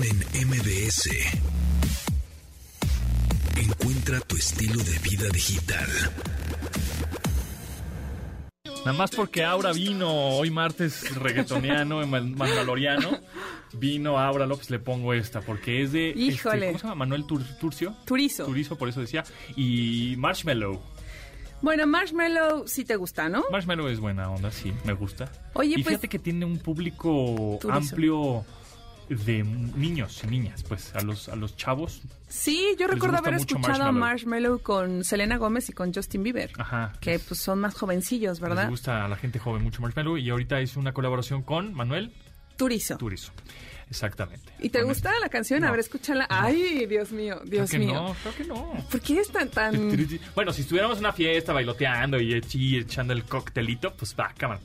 En MBS. Encuentra tu estilo de vida digital. Nada más porque Aura vino hoy martes reggaetoniano, mandaloriano. Vino Aura López, le pongo esta, porque es de. este. ¿Cómo se llama? Manuel Tur- Turcio. Turizo. Turizo, por eso decía. Y Marshmallow. Bueno, Marshmallow sí te gusta, ¿no? Marshmallow es buena onda, sí, me gusta. Oye, y pues- fíjate que tiene un público Turizo. amplio de niños y niñas, pues a los, a los chavos. Sí, yo recuerdo haber escuchado a Marshmallow. Marshmallow con Selena Gómez y con Justin Bieber. Ajá. Que pues son más jovencillos, Les ¿verdad? gusta a la gente joven mucho Marshmallow y ahorita hizo una colaboración con Manuel Turizo. Turizo. Exactamente. ¿Y te gusta la canción? No. A ver, escúchala. Ay, Dios mío, Creo Dios que mío. no, creo que no. ¿Por qué es tan, tan... Bueno, si estuviéramos en una fiesta bailoteando y echando el coctelito, pues va, cámara.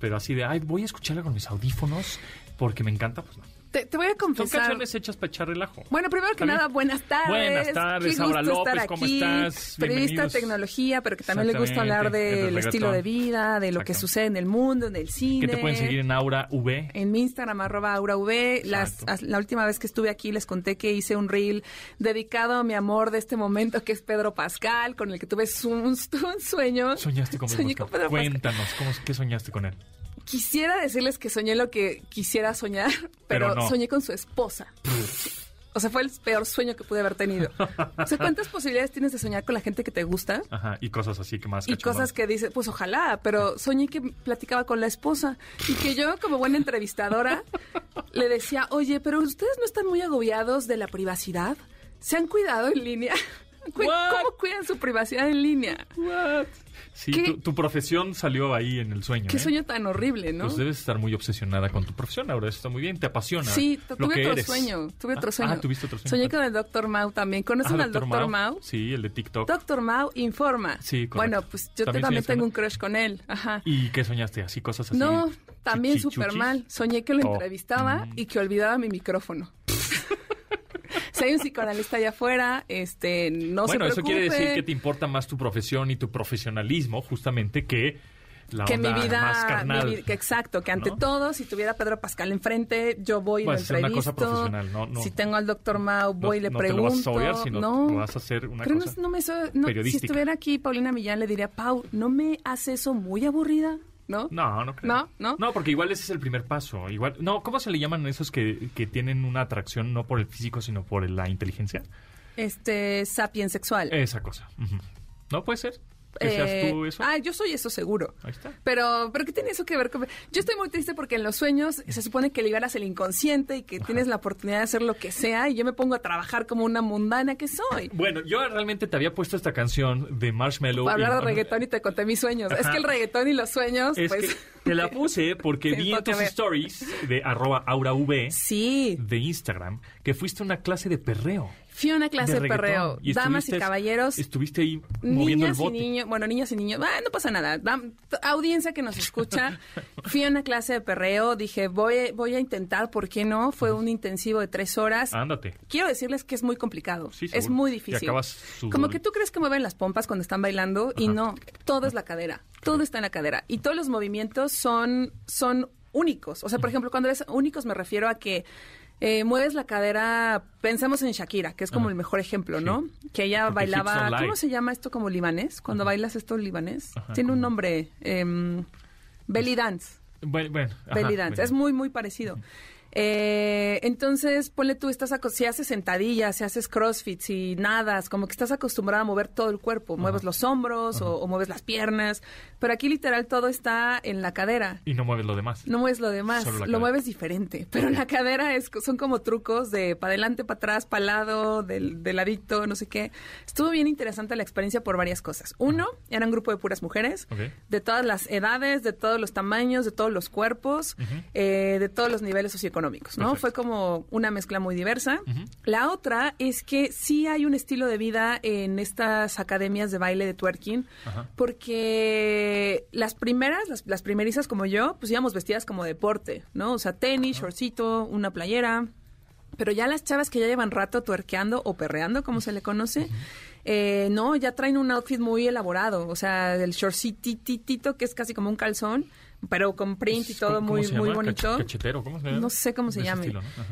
Pero así de, ay, voy a escucharla con mis audífonos porque me encanta, pues no. Te, te voy a Son confesar... canciones hechas para echar relajo. Bueno, primero que nada, buenas tardes. Buenas tardes, Qué Aura López, estar ¿cómo aquí. estás? Periodista de tecnología, pero que también le gusta hablar del del estilo de vida, de lo que sucede en el mundo, en el cine. Que te pueden seguir en Aura V. En mi Instagram, arroba AuraV. Las, Exacto. as- la última vez que estuve aquí les conté que hice un reel dedicado a mi amor de este momento, que es Pedro Pascal, con el que tuve un, un sueño. Soñaste con Pedro Soñé Pascal. con Pedro Pascal. Cuéntanos, ¿cómo, ¿qué soñaste con él? Quisiera decirles que soñé lo que quisiera soñar, pero, Pero no. soñé con su esposa. O sea, fue el peor sueño que pude haber tenido. O sea, ¿cuántas posibilidades tienes de soñar con la gente que te gusta? Ajá, y cosas así que más Y cosas que dices, pues ojalá, pero soñé que platicaba con la esposa y que yo, como buena entrevistadora, le decía, oye, pero ustedes no están muy agobiados de la privacidad. ¿Se han cuidado en línea? What? ¿Cómo cuidan su privacidad en línea? What? Tu, tu profesión salió ahí en el sueño. Qué ¿eh? sueño tan horrible, ¿no? Pues debes estar muy obsesionada con tu profesión, ahora eso está muy bien, te apasiona. Sí, lo tuve que otro eres. sueño, tuve otro Ah, sueño. Ah, tuviste otro sueño. Soñé con el Dr. Mau también. ¿Conocen Ah, al Dr. Mau? Sí, el de TikTok. Dr. Mau informa. Sí, correcto. Bueno, pues yo ¿También tengo con un crush con él. Ajá. ¿Y qué soñaste? ¿Así cosas así? No, también súper mal. Soñé que lo Oh. entrevistaba Mm. y que olvidaba mi micrófono. Si hay un psicoanalista allá afuera, este, no bueno, se eso quiere decir que te importa más tu profesión y tu profesionalismo, justamente, que la que mi vida, más carnal. mi que exacto, que ante ¿no? todo, si tuviera Pedro Pascal enfrente, yo voy y lo hacer una entrevisto. cosa profesional, no- no. si tengo al doctor Mau, No- voy y le no te pregunto. lo vas a saborear, sino no. lo vas a hacer una Pero no- cosa no, me so- no, si periodística. estuviera aquí Paulina Millán le diría, Pau, ¿no me hace eso muy aburrida? ¿No? No, no creo. No, no. No, porque igual ese es el primer paso. Igual, no, ¿cómo se le llaman esos que, que tienen una atracción no por el físico, sino por la inteligencia? Este, sapien sexual. Esa cosa. ¿No puede ser? ¿Que seas Eh, tú eso? Ah, yo soy eso seguro. Ahí está. Pero, pero ¿qué tiene eso que ver con...? Yo estoy muy triste porque en los sueños se supone que liberas el inconsciente y que tienes la oportunidad de hacer lo que sea y yo me pongo a trabajar como una mundana que soy. Bueno, yo realmente te había puesto esta canción de Marshmallow. Para hablar de reggaetón y te conté mis sueños. Es que el reggaetón y los sueños, Es pues... que te la puse porque vi en tus stories de arroba aurav Sí, de Instagram que fuiste a una clase de perreo. Fui a una clase de perreo. Y Damas y caballeros, Estuviste ahí moviendo el niñas y bote. niños, bueno, niñas y niños, ah, no pasa nada. Dam- audiencia que nos escucha, fui a una clase de perreo, dije, voy, voy a intentar, ¿por qué no? Fue un intensivo de tres horas. Ándate. Quiero decirles que es muy complicado. Sí, es muy Y difícil. Como que tú crees que mueven las pompas cuando están bailando y no, todo es la cadera. Todo está en la cadera. Y todos los movimientos son, son únicos. O sea, por ejemplo, cuando eres únicos me refiero a que eh, mueves la cadera, pensemos en Shakira, que es como el mejor ejemplo, Sí. ¿no? Que ella Porque bailaba. ¿cómo se llama esto como libanés? Cuando bailas esto libanés. Ajá, Tiene un nombre, em, belly dance. Bueno, bueno, ajá, Belly dance. bueno. Es muy, muy parecido. Eh, entonces, ponle tú, estás si haces sentadillas, si haces crossfit, si nadas, como que estás acostumbrada a mover todo el cuerpo. Mueves los hombros o, o mueves las piernas. Pero aquí literal todo está en la cadera. Y no mueves lo demás. No mueves lo demás, lo cadera. mueves diferente. Pero la cadera es, son como trucos de para adelante, para atrás, para lado, del, del ladito, no sé qué. Estuvo bien interesante la experiencia por varias cosas. Uno, era un grupo de puras mujeres, de todas las edades, de todos los tamaños, de todos los cuerpos, eh, de todos los niveles socioeconómicos, ¿no? Perfecto. Fue como una mezcla muy diversa. La otra es que sí hay un estilo de vida en estas academias de baile de twerking, porque las primeras, las, las primerizas como yo, pues íbamos vestidas como deporte, ¿no? O sea, tenis, shortcito, una playera. Pero ya las chavas que ya llevan rato tuerqueando o perreando, como se le conoce, eh, no, ya traen un outfit muy elaborado. O sea, el shortcititito, que es casi como un calzón, pero con print y todo ¿cómo muy, muy llama? bonito. Cachetero, ¿cómo se llama? No sé cómo se. Ajá.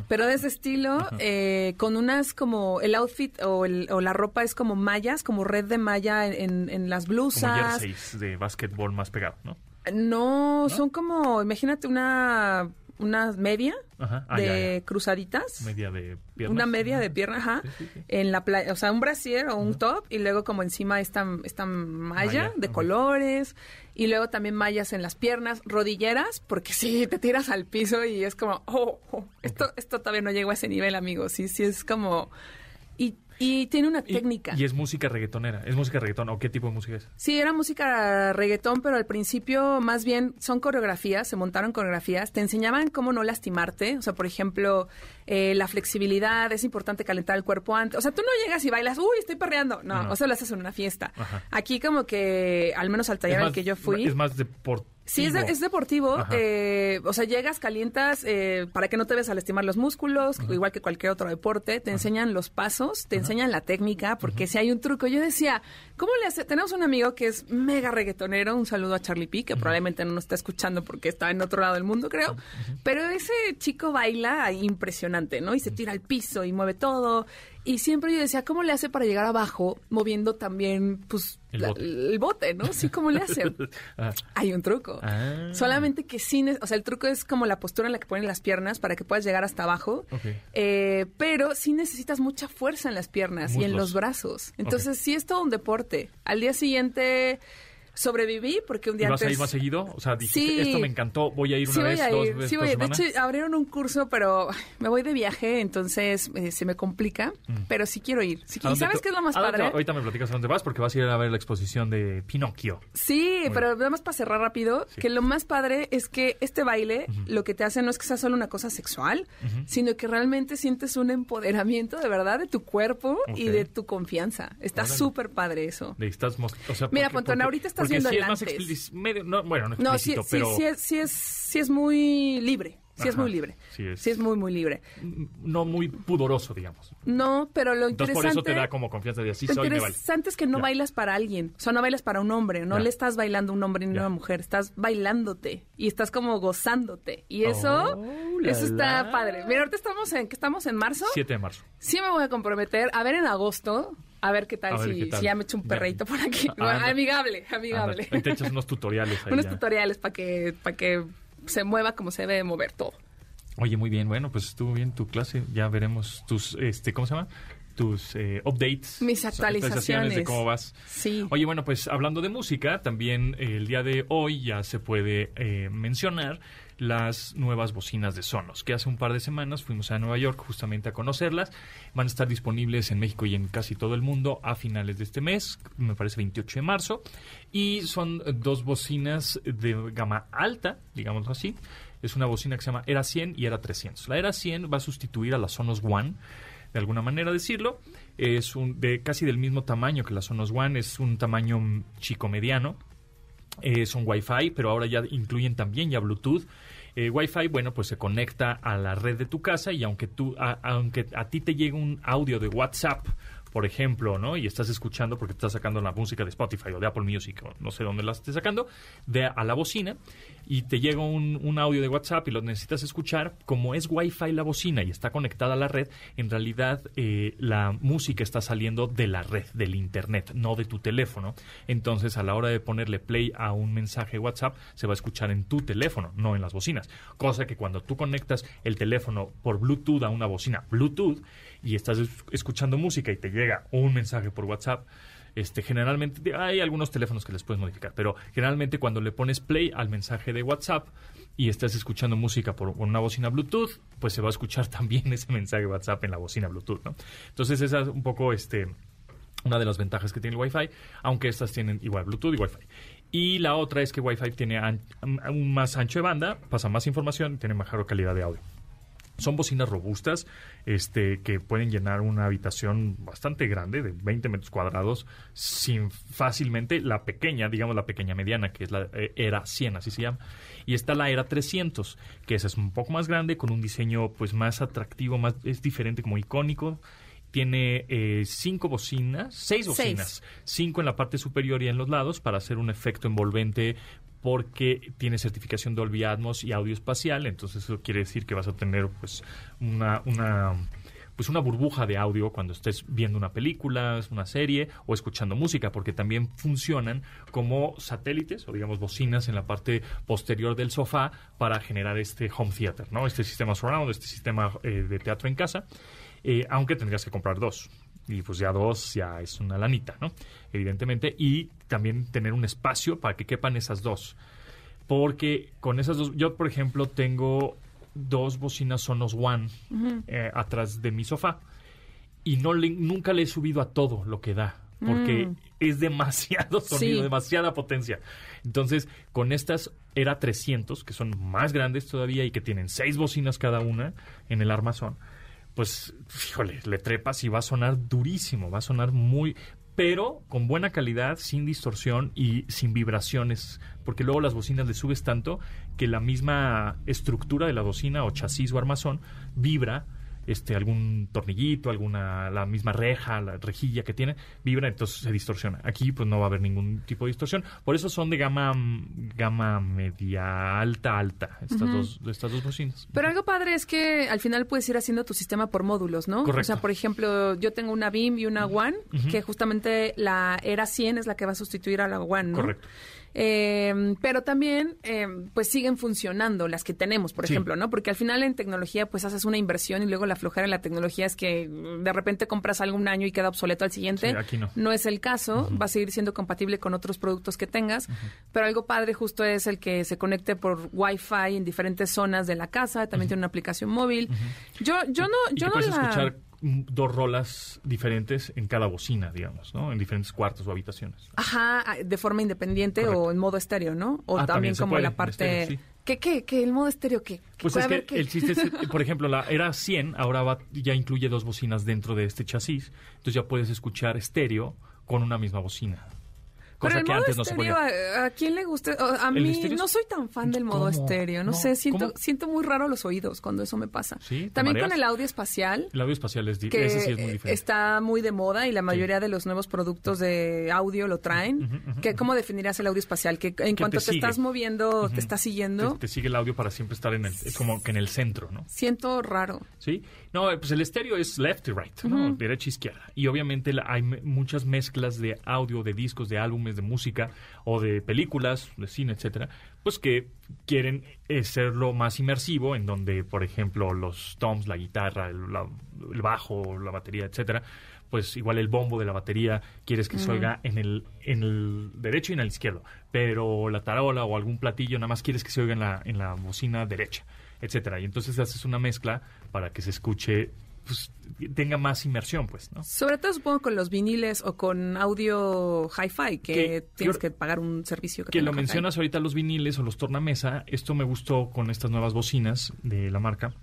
Pero de ese estilo, eh, con unas como el outfit o, el- o la ropa es como mallas, como red de malla en, en- las Como blusas. jerseys de básquetbol más pegado, ¿no? No, son como, imagínate una, una media Ajá. Ah, de ya, ya. cruzaditas. Media de piernas. Una media de pierna, ajá. Sí, sí, sí. En la playa, o sea, un brasier o un top y luego como encima esta, esta malla, de colores y luego también mallas en las piernas, rodilleras, porque sí, te tiras al piso y es como, oh, oh, esto, esto todavía no llegó a ese nivel, amigos. Sí, sí, es como... Y, y tiene una Y- técnica. Y, es música reggaetonera. ¿Es música reggaeton o qué tipo de música es? Sí, era música reggaetón, pero al principio más bien son coreografías, se montaron coreografías, te enseñaban cómo no lastimarte, o sea, por ejemplo, eh, la flexibilidad, es importante calentar el cuerpo antes, o sea, tú no llegas y bailas, uy, estoy perreando, no, No. o sea, lo haces en una fiesta. Ajá. Aquí como que, al menos al taller al que yo fui... Es más deportivo. Sí, es, de- es deportivo. Eh, o sea, llegas, calientas eh, para que no te veas a lastimar los músculos, igual que cualquier otro deporte. Te enseñan los pasos, te enseñan la técnica, porque si hay un truco. Yo decía, ¿cómo le hace? Tenemos un amigo que es mega reggaetonero. Un saludo a Charlie P, que probablemente no nos está escuchando porque está en otro lado del mundo, creo. Pero ese chico baila impresionante, ¿no? Y se tira al piso y mueve todo. Y siempre yo decía, ¿cómo le hace para llegar abajo moviendo también, pues, El la- bote. el bote, ¿no? Sí, ¿cómo le hace? Ah, Hay un truco. Ah. Solamente que sí, ne- o sea, el truco es como la postura en la que ponen las piernas para que puedas llegar hasta abajo. Eh, pero sí necesitas mucha fuerza en las piernas y en los brazos. Entonces sí es todo un deporte. Al día siguiente sobreviví porque un ¿Y día vas a antes... ir más seguido? O sea, dijiste, Sí. esto me encantó, voy a ir Sí una voy vez, a dos veces sí voy a. De hecho, abrieron un curso, pero me voy de viaje, entonces eh, se me complica. Pero sí quiero ir. Sí, Mm. ¿A ¿Y sabes qué es lo más a padre? Ahorita me platicas a dónde vas porque vas a ir a ver la exposición de Pinocchio. Sí, Muy pero nada más para cerrar rápido, que lo más padre es que este baile lo que te hace no es que sea solo una cosa sexual, sino que realmente sientes un empoderamiento de verdad de tu cuerpo y de tu confianza. Está súper padre eso. De estás mos- o sea, Mira, Pontón, ahorita porque sí el es más antes. explic- medio- no, bueno, no No, sí, pero sí, es, sí, es, sí es muy libre. Sí es muy libre. sí es. Sí es muy, muy libre. no muy pudoroso, digamos. No, pero lo Entonces por interesante... eso te da como confianza de así Lo soy, me vale. interesante es que no Ya. bailas para alguien, o sea, no bailas para un hombre, no Ya. le estás bailando a un hombre ni a una mujer, estás bailándote y estás como gozándote. Y eso, Oh, la, eso está la. padre. Mira, ahorita estamos en, ¿qué estamos en marzo? 7 de marzo. Sí me voy a comprometer a ver en agosto, a ver qué tal, ver si, qué tal. si ya me echo un perreito por aquí. Ah, Bueno, anda. amigable, amigable. Anda, ahí te echas unos tutoriales ahí Unos ya. tutoriales para que, para que se mueva como se debe mover todo. Oye, muy bien, bueno, pues estuvo bien tu clase. Ya veremos tus, este, ¿cómo se llama? Tus eh, updates. Mis tus actualizaciones. de cómo vas. Sí. Oye, bueno, pues hablando de música, también eh, el día de hoy ya se puede eh, mencionar las nuevas bocinas de Sonos, que hace un par de semanas fuimos a Nueva York justamente a conocerlas. Van a estar disponibles en México y en casi todo el mundo a finales de este mes, me parece 28 de marzo. Y son dos bocinas de gama alta, digamos así. Es una bocina que se llama Era 100 y Era 300. La Era 100 va a sustituir a la Sonos One de alguna manera decirlo. Es un de casi del mismo tamaño que la Sonos One, es un tamaño chico mediano. Eh, son Wi-Fi, pero ahora ya incluyen también ya Bluetooth. Eh, Wi-Fi, bueno, pues se conecta a la red de tu casa y aunque tú, a- aunque a ti te llegue un audio de WhatsApp, por ejemplo, ¿no? Y estás escuchando porque estás sacando la música de Spotify o de Apple Music o no sé dónde la estés sacando, de a la bocina y te llega un, audio de WhatsApp y lo necesitas escuchar, como es Wi-Fi la bocina y está conectada a la red, en realidad eh, la música está saliendo de la red, del internet, no de tu teléfono. Entonces, a la hora de ponerle play a un mensaje WhatsApp, se va a escuchar en tu teléfono, no en las bocinas. Cosa que cuando tú conectas el teléfono por Bluetooth a una bocina Bluetooth y estás es- escuchando música y te llega un mensaje por WhatsApp, este, generalmente hay algunos teléfonos que les puedes modificar, pero generalmente cuando le pones play al mensaje de WhatsApp y estás escuchando música por una bocina Bluetooth, pues se va a escuchar también ese mensaje de WhatsApp en la bocina Bluetooth, ¿no? Entonces esa es un poco este una de las ventajas que tiene el Wi-Fi, aunque estas tienen igual Bluetooth y Wi-Fi. Y la otra es que Wi-Fi tiene un más ancho de banda, pasa más información tiene mejor calidad de audio. Son bocinas robustas este, que pueden llenar una habitación bastante grande, de 20 metros cuadrados, sin fácilmente la pequeña, digamos la pequeña mediana, que es la eh, Era 100, así se llama. Y está la Era 300, que esa es un poco más grande, con un diseño pues más atractivo, más es diferente, como icónico. Tiene eh, cinco bocinas, seis Seis. bocinas, cinco en la parte superior y en los lados para hacer un efecto envolvente porque tiene certificación Dolby Atmos y audio espacial, entonces eso quiere decir que vas a tener pues una, una pues una burbuja de audio cuando estés viendo una película, una serie o escuchando música, porque también funcionan como satélites o digamos bocinas en la parte posterior del sofá para generar este home theater, ¿no? Este sistema surround, este sistema eh, de teatro en casa, eh, aunque tendrías que comprar dos y pues ya dos ya es una lanita, ¿no? Evidentemente, y también tener un espacio para que quepan esas dos. Porque con esas dos, yo por ejemplo tengo dos bocinas Sonos One eh, atrás de mi sofá y no le, nunca le he subido a todo lo que da porque Mm. es demasiado sonido, Sí. demasiada potencia. Entonces, con estas era 300, que son más grandes todavía y que tienen seis bocinas cada una en el armazón, pues, híjole, le trepas y va a sonar durísimo, va a sonar muy pero con buena calidad, sin distorsión y sin vibraciones, porque luego las bocinas le subes tanto que la misma estructura de la bocina o chasis o armazón vibra este algún tornillito, alguna la misma reja, la rejilla que tiene, vibra, entonces se distorsiona. Aquí pues no va a haber ningún tipo de distorsión. Por eso son de gama gama media alta alta estas dos estas dos bocinas. Pero algo padre es que al final puedes ir haciendo tu sistema por módulos, ¿no? Correcto. O sea, por ejemplo, yo tengo una BIM y una One, que justamente la Era 100 es la que va a sustituir a la One, ¿no? Correcto. Eh, pero también, eh, pues siguen funcionando las que tenemos, por Sí. ejemplo, ¿no? Porque al final en tecnología, pues haces una inversión y luego la flojera en la tecnología es que de repente compras algo un año y queda obsoleto al siguiente. Sí, aquí no. es el caso, va a seguir siendo compatible con otros productos que tengas, pero algo padre justo es el que se conecte por Wi-Fi en diferentes zonas de la casa, también tiene una aplicación móvil. Yo, yo no, yo no la... escuchar dos rolas diferentes en cada bocina, digamos, ¿no? En diferentes cuartos o habitaciones. Ajá, ah, de forma independiente Correcto. o en modo estéreo, ¿no? O Ah, también, también como puede, la parte... estéreo, sí. ¿Qué, qué, qué? ¿El modo estéreo qué? Pues es que el chiste es, por ejemplo, la era 100, ahora va, ya incluye dos bocinas dentro de este chasis, entonces ya puedes escuchar estéreo con una misma bocina. Pero Cosa que modo antes no se estéreo, podía. ¿a, a quién le gusta? A ¿El mí no soy tan fan del modo ¿Cómo? estéreo. No, No, sé, siento, ¿cómo? siento muy raro los oídos cuando eso me pasa. ¿Sí? ¿Te También con el audio espacial, El audio espacial es, que ese sí es muy diferente. está muy de moda y la mayoría de los nuevos productos de audio lo traen. Que, ¿Cómo definirías el audio espacial? Que en cuanto te, estás moviendo, te estás siguiendo. Te, te sigue el audio para siempre estar en el, como que en el centro, ¿no? Siento raro. ¿Sí? No, pues el estéreo es left y right, ¿no? Derecha y izquierda. Y obviamente la- hay muchas mezclas de audio, de discos, de álbumes, de música o de películas, de cine, etcétera, pues que quieren eh, serlo más inmersivo, en donde, por ejemplo, los toms, la guitarra, el, la- el bajo, la batería, etcétera, pues igual el bombo de la batería quieres que se oiga en el, en el derecho y en el izquierdo, pero la tarola o algún platillo nada más quieres que se oiga en la, en la bocina derecha, etcétera. Y entonces haces una mezcla para que se escuche, pues tenga más inmersión, pues, ¿no? Sobre todo supongo con los viniles o con audio hi-fi, que, Que tienes que pagar un servicio que, Que lo mencionas ahorita los viniles o los tornamesa, esto me gustó con estas nuevas bocinas de la marca,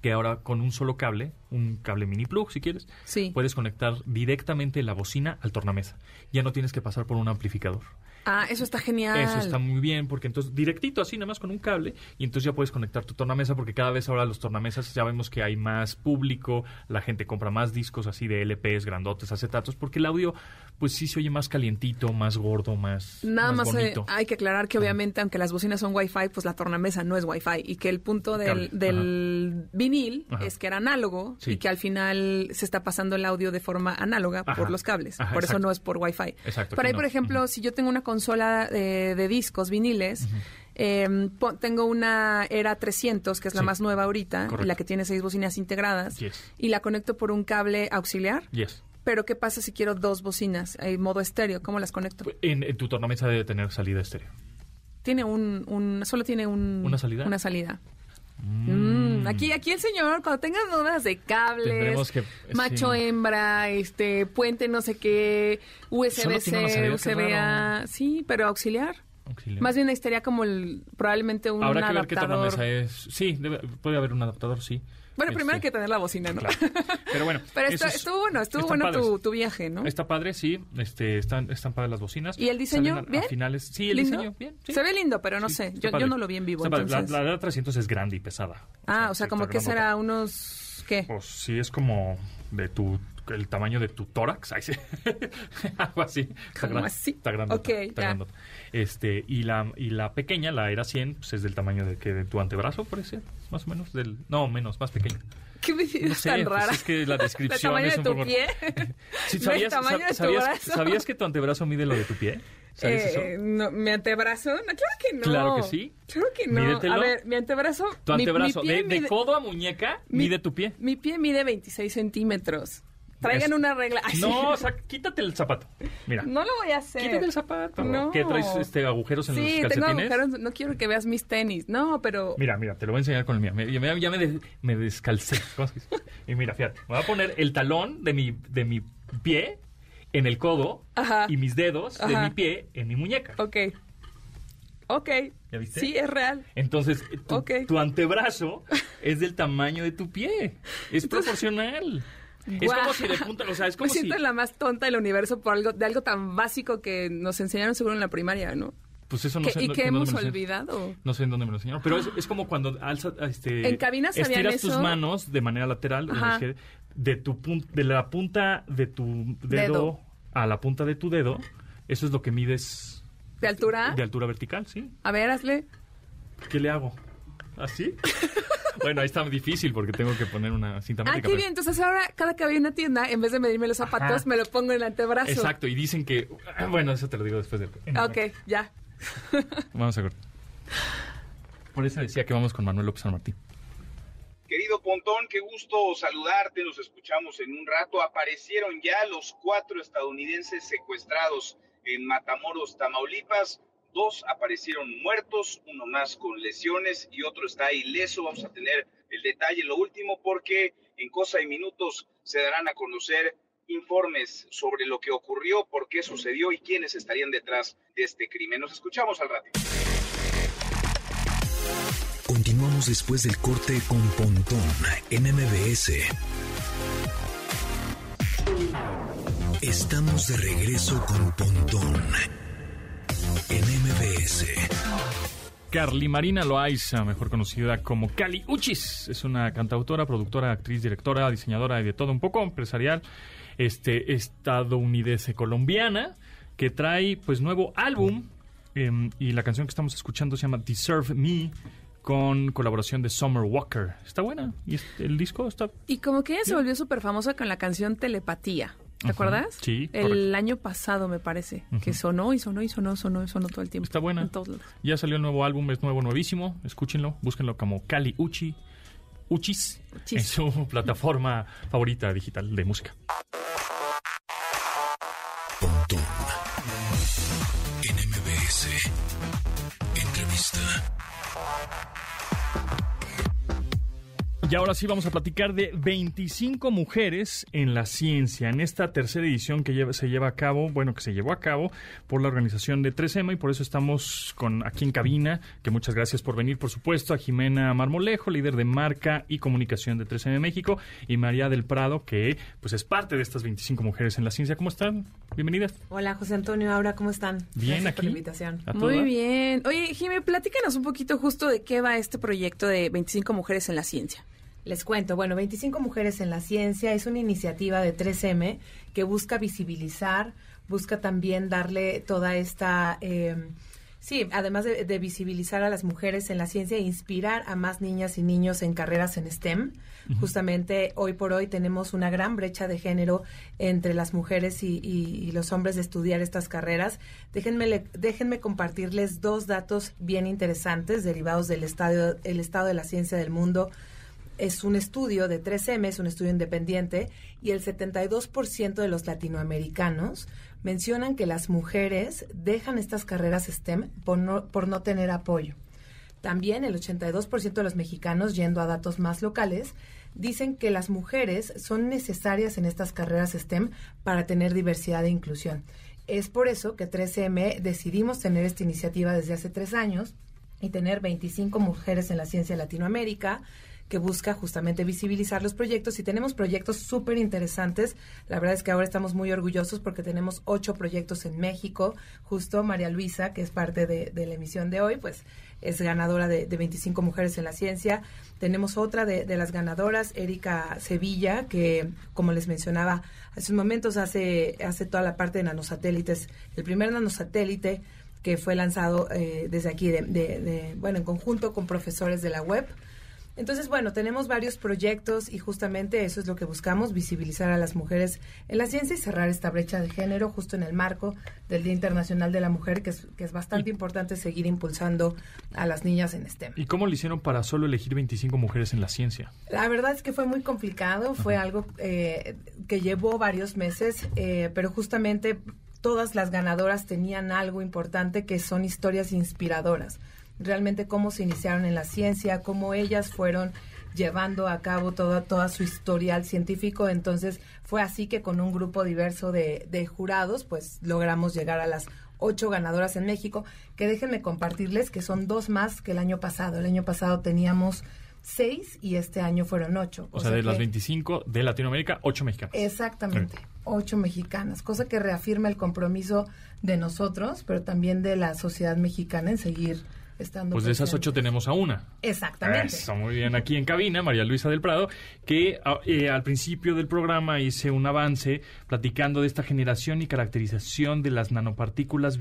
que ahora con un solo cable, un cable mini plug si quieres, Sí. puedes conectar directamente la bocina al tornamesa. Ya no tienes que pasar por un amplificador. Ah, eso está genial. Eso está muy bien porque entonces directito así nada más con un cable y entonces ya puedes conectar tu tornamesa porque cada vez ahora los tornamesas ya vemos que hay más público, la gente compra más discos así de LPs, grandotes, acetatos porque el audio pues sí se oye más calientito, más gordo, más Nada más, eh, bonito. hay que aclarar que obviamente aunque las bocinas son Wi-Fi, pues la tornamesa no es Wi-Fi y que el punto del, del vinil Ajá. es que era análogo Sí. y que al final se está pasando el audio de forma análoga Ajá. por los cables. Por eso no es por Wi-Fi. Exacto, Pero ahí, no. por ejemplo, si yo tengo una consola de, de discos viniles, eh, po- tengo una Era 300, que es la Sí. más nueva ahorita, Correcto. la que tiene seis bocinas integradas, Yes. y la conecto por un cable auxiliar. Yes. Pero ¿qué pasa si quiero dos bocinas en modo estéreo? ¿Cómo las conecto? En, en tu tornamesa debe tener salida estéreo. Tiene un, un- solo tiene un, ¿Una salida? Una salida. Mm, Aquí, aquí el señor, cuando tenga dudas de cables, que- macho sí. hembra, este, puente no sé qué, USB-C, USB-A, sí, pero auxiliar. Auxiliar. Más bien estaría como el, probablemente un Habrá que ver qué adaptador. tornamesa es. Sí, debe- puede haber un adaptador, sí. Bueno, primero hay que tener la bocina, ¿no? claro. Pero bueno. Pero estuvo bueno, estuvo bueno tu, viaje, ¿no? Está padre, sí. Este, están, están padres las bocinas. ¿Y el diseño? Salen ¿Bien? A finales. Sí, el ¿Lindo? diseño, bien. sí. Se ve lindo, pero no Sí, sé. Yo, no lo vi en vivo. La- entonces. La, la 300 es grande y pesada. ah, o sea, como que será unos... ¿Qué? Pues sí, es como de tu el tamaño de tu tórax, Ay, sí. algo así. Está ¿Cómo gran- así? Está grandota, Ok, está grandota. Este, y la, y la pequeña, la era 100, pues es del tamaño de que de tu antebrazo, parece, más o menos, del, no, menos, más pequeño. ¿Qué medida No sé, tan pues rara? es que la descripción ¿Del tamaño es de un tu poco- pie? Sí, ¿Del ¿sabías, tamaño sab- de tu sabías- brazo? sabías que tu antebrazo mide lo de tu pie? ¿Sabías Eh, eso? no, ¿Mi antebrazo? No, claro que no. Claro que sí. Claro que no. Mídetelo. A ver, mi antebrazo... Tu mi- mi antebrazo, pie de, de mide- codo a muñeca, mi- mide tu pie. Mi pie mide 26 centímetros. Traigan Es- una regla. Ay, No, o sea, quítate el zapato. Mira. No lo voy a hacer. Quítate el zapato. No. ¿Qué traes este, agujeros en Sí, los tengo calcetines? agujeros. No quiero que veas mis tenis. No, pero... Mira, mira, te lo voy a enseñar con el mío. Me- Ya me, ya me, des- me descalcé. Y mira, fíjate, me voy a poner el talón de mi, de mi pie en el codo Ajá. y mis dedos de Ajá. mi pie en mi muñeca. Ok. Ok. ¿Ya viste? Sí, es real. Entonces, tu, Ok. tu antebrazo es del tamaño de tu pie. Es proporcional. Es como si de punta, o sea, es como Me si... siento la más tonta del universo por algo de algo tan básico que nos enseñaron seguro en la primaria, ¿no? Pues eso no ¿Qué- sé. ¿Y no- qué no hemos olvidado? No sé en dónde me lo enseñaron, pero es, es como cuando alzas, este, En estiras tus manos de manera lateral, de tu pun- de la punta de tu dedo, Dedo. a la punta de tu dedo, eso es lo que mides ¿De altura? de altura vertical, ¿sí? A ver, hazle. ¿Qué le hago? ¿Así? bueno, ahí está difícil porque tengo que poner una cinta Ah, métrica. qué pero- bien. Entonces ahora, cada que voy a una tienda, en vez de medirme los zapatos, Ajá. me lo pongo en el antebrazo. Exacto, y dicen que ah, bueno, eso te lo digo después de en el Ah, Ok, ya. Vamos a ver. Por eso decía que vamos con Manuel López San Martín. Querido Pontón, qué gusto saludarte, nos escuchamos en un rato. Aparecieron ya los cuatro estadounidenses secuestrados en Matamoros, Tamaulipas. Dos aparecieron muertos, uno más con lesiones y otro está ileso. Vamos a tener el detalle, lo último, porque en cosa de minutos se darán a conocer informes sobre lo que ocurrió, por qué sucedió y quiénes estarían detrás de este crimen. Nos escuchamos al rato. Continuamos después del corte con Pontón en MBS. Estamos de regreso con Pontón en MBS. Carly Marina Loaiza, mejor conocida como Cali Uchis, es una cantautora, productora, actriz, directora, diseñadora y de todo un poco empresarial, este estadounidense colombiana que trae pues nuevo álbum em, y la canción que estamos escuchando se llama Deserve Me con colaboración de Summer Walker. Está buena y el disco está Y como que ella se volvió súper famosa con la canción Telepatía. ¿Te acuerdas? Sí, El correcto. año pasado, me parece, que sonó y sonó y sonó, sonó y sonó todo el tiempo. Está buena. En todos lados. Ya salió el nuevo álbum, es nuevo, nuevísimo. Escúchenlo, búsquenlo como Cali Uchi, Uchis, Uchis. en su plataforma favorita digital de música. Pontón en MBS. Entrevista. Y ahora sí vamos a platicar de 25 mujeres en la ciencia. En esta tercera edición que lleva- se lleva a cabo, bueno, que se llevó a cabo por la organización de 3M y por eso estamos con aquí en cabina, que muchas gracias por venir, por supuesto, a Jimena Marmolejo, líder de marca y comunicación de 3M México, y María del Prado, que pues es parte de estas 25 mujeres en la ciencia. ¿Cómo están? Bienvenidas. Hola, José Antonio, Aura, ¿cómo están? Bien, Gracias por aquí. la invitación. ¿A Muy toda? bien. Oye, Jimmy, platícanos un poquito justo de qué va este proyecto de 25 mujeres en la ciencia. Les cuento, bueno, 25 Mujeres en la Ciencia es una iniciativa de 3M que busca visibilizar, busca también darle toda esta... eh, Sí, además de, de visibilizar a las mujeres en la ciencia e inspirar a más niñas y niños en carreras en STEM. Justamente hoy por hoy tenemos una gran brecha de género entre las mujeres y, y- y los hombres de estudiar estas carreras. Déjenme, le- déjenme compartirles dos datos bien interesantes derivados del estado, el estado de la ciencia del mundo es un estudio de 3M, es un estudio independiente, y el 72% de los latinoamericanos mencionan que las mujeres dejan estas carreras STEM por no, por no tener apoyo. También el 82% de los mexicanos, yendo a datos más locales, dicen que las mujeres son necesarias en estas carreras STEM para tener diversidad e inclusión. Es por eso que 3M decidimos tener esta iniciativa desde hace tres años y tener 25 mujeres en la ciencia de Latinoamérica que busca justamente visibilizar los proyectos y tenemos proyectos súper interesantes. La verdad es que ahora estamos muy orgullosos porque tenemos ocho proyectos en México. Justo María Luisa, que es parte de, la emisión de hoy, pues es ganadora de, de, 25 mujeres en la ciencia. Tenemos otra de, de, las ganadoras, Erika Sevilla, que como les mencionaba hace unos momentos hace, hace toda la parte de nanosatélites. El primer nanosatélite que fue lanzado eh, desde aquí, de, de, bueno, en conjunto con profesores de la web. Entonces, bueno, tenemos varios proyectos y justamente eso es lo que buscamos, visibilizar a las mujeres en la ciencia y cerrar esta brecha de género justo en el marco del Día Internacional de la Mujer, que es, que es bastante importante seguir impulsando a las niñas en STEM. ¿Y cómo lo hicieron para solo elegir 25 mujeres en la ciencia? La verdad es que fue muy complicado, fue Ajá. algo eh, que llevó varios meses, eh, pero justamente todas las ganadoras tenían algo importante que son historias inspiradoras realmente cómo se iniciaron en la ciencia, cómo ellas fueron llevando a cabo toda, toda su historial científico. Entonces fue así que con un grupo diverso de, de jurados, pues logramos llegar a las ocho ganadoras en México, que déjenme compartirles que son dos más que el año pasado. El año pasado teníamos seis y este año fueron ocho. O, sea, de las 25 de Latinoamérica, ocho mexicanas. Exactamente, sí. ocho mexicanas, cosa que reafirma el compromiso de nosotros, pero también de la sociedad mexicana en seguir estando Pues de esas ocho tenemos a una. Exactamente. Eso, muy bien. Aquí en cabina, María Luisa del Prado, que eh, al principio del programa hice un avance platicando de esta generación y caracterización de las nanopartículas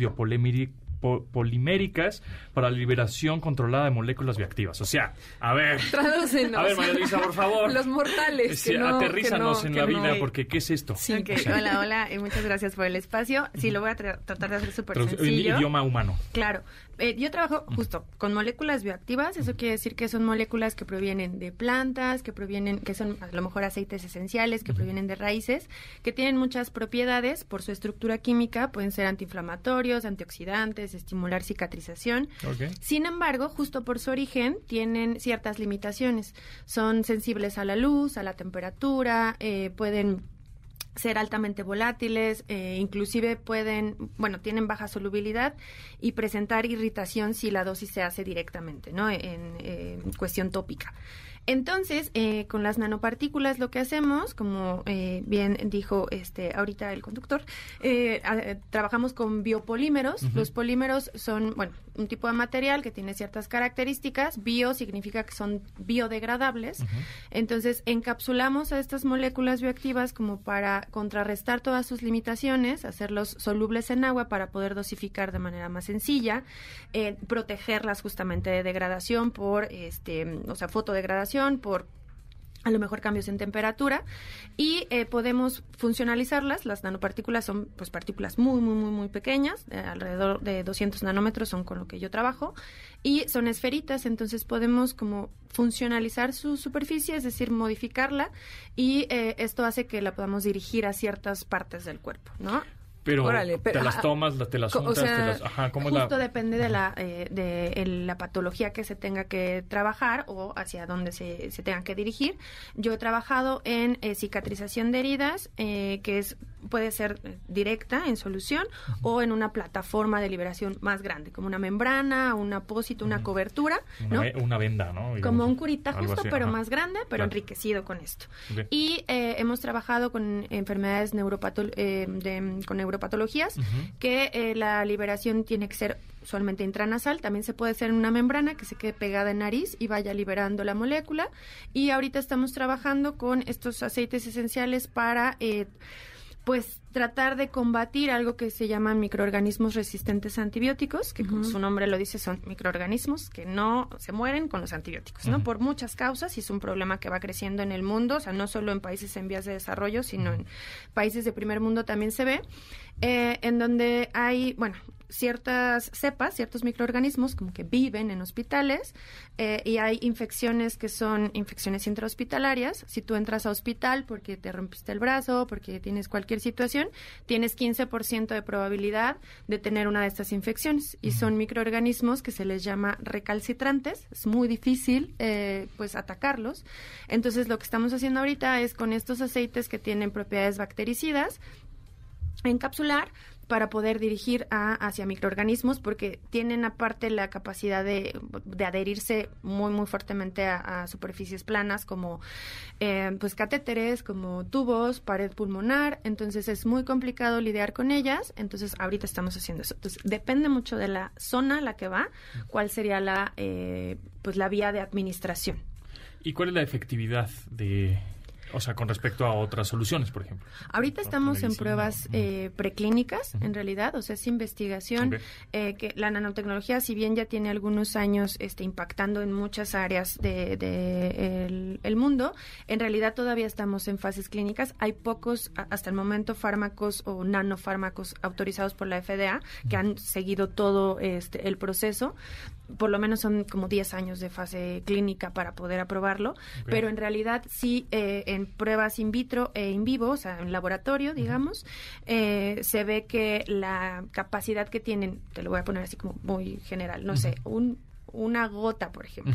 poliméricas para la liberación controlada de moléculas bioactivas. O sea, a ver. Tradúcenos. A ver, María Luisa, por favor. Los mortales. Sí, no, aterrízanos no, en la vida, porque ¿qué es esto? Sí, okay. o sea, hola, hola, y muchas gracias por el espacio. Sí, lo voy a tra tratar de hacer súper sencillo. En idioma humano. Claro. Eh, yo trabajo justo con moléculas bioactivas, eso quiere decir que son moléculas que provienen de plantas, que provienen, que son a lo mejor aceites esenciales, que uh -huh. provienen de raíces, que tienen muchas propiedades por su estructura química, pueden ser antiinflamatorios, antioxidantes, estimular cicatrización. Okay. Sin embargo, justo por su origen, tienen ciertas limitaciones. Son sensibles a la luz, a la temperatura, eh, pueden ser altamente volátiles, eh, inclusive pueden, bueno, tienen baja solubilidad y presentar irritación si la dosis se hace directamente, ¿no? En, en cuestión tópica. Entonces, eh, con las nanopartículas lo que hacemos, como eh, bien dijo este ahorita el conductor, eh, a, trabajamos con biopolímeros. Uh -huh. Los polímeros son, bueno, un tipo de material que tiene ciertas características. Bio significa que son biodegradables. Uh -huh. Entonces, encapsulamos a estas moléculas bioactivas como para contrarrestar todas sus limitaciones, hacerlos solubles en agua para poder dosificar de manera más sencilla, eh, protegerlas justamente de degradación por, este, o sea, fotodegradación, por a lo mejor cambios en temperatura y eh, podemos funcionalizarlas. Las nanopartículas son pues partículas muy, muy, muy, muy pequeñas, eh, alrededor de 200 nanómetros son con lo que yo trabajo y son esferitas, entonces podemos como funcionalizar su superficie, es decir, modificarla y eh, esto hace que la podamos dirigir a ciertas partes del cuerpo, ¿no? Pero, Órale, pero, te las tomas, te las juntas, o sea, te las, ajá, ¿cómo justo la... depende de la eh, de la patología que se tenga que trabajar o hacia dónde se, se tenga que dirigir. Yo he trabajado en eh, cicatrización de heridas, eh, que es puede ser directa en solución uh -huh. o en una plataforma de liberación más grande, como una membrana, un apósito, una uh -huh. cobertura, una, ¿no? una venda, ¿no? Digamos, como un curita justo, así, pero ajá. más grande, pero claro. enriquecido con esto. Okay. Y eh, hemos trabajado con enfermedades neuropatol eh, de, con neuropatologías, uh -huh. que eh, la liberación tiene que ser usualmente intranasal, también se puede hacer en una membrana que se quede pegada en nariz y vaya liberando la molécula. Y ahorita estamos trabajando con estos aceites esenciales para eh, pues tratar de combatir algo que se llaman microorganismos resistentes a antibióticos, que uh -huh. como su nombre lo dice son microorganismos que no se mueren con los antibióticos, ¿no? Uh -huh. Por muchas causas y es un problema que va creciendo en el mundo, o sea, no solo en países en vías de desarrollo, sino en países de primer mundo también se ve, eh, en donde hay, bueno, ciertas cepas, ciertos microorganismos como que viven en hospitales eh, y hay infecciones que son infecciones intrahospitalarias. Si tú entras a hospital porque te rompiste el brazo, porque tienes cualquier situación, tienes 15% de probabilidad de tener una de estas infecciones y son microorganismos que se les llama recalcitrantes. Es muy difícil eh, pues atacarlos. Entonces lo que estamos haciendo ahorita es con estos aceites que tienen propiedades bactericidas encapsular para poder dirigir a, hacia microorganismos porque tienen aparte la capacidad de, de adherirse muy muy fuertemente a, a superficies planas como eh, pues catéteres como tubos pared pulmonar. Entonces es muy complicado lidiar con ellas. Entonces ahorita estamos haciendo eso. Entonces depende mucho de la zona a la que va cuál sería la eh, pues la vía de administración. ¿Y cuál es la efectividad de, o sea, con respecto a otras soluciones, por ejemplo? Ahorita estamos en pruebas eh, preclínicas, en realidad, o sea, es investigación. Eh, que la nanotecnología, si bien ya tiene algunos años este, impactando en muchas áreas de, de el, el mundo, en realidad todavía estamos en fases clínicas. Hay pocos, hasta el momento, fármacos o nanofármacos autorizados por la FDA que han seguido todo este, el proceso. Por lo menos son como 10 años de fase clínica para poder aprobarlo, pero en realidad sí eh, en pruebas in vitro e in vivo, o sea, en laboratorio, digamos, eh, se ve que la capacidad que tienen, te lo voy a poner así como muy general, no sé, un una gota, por ejemplo,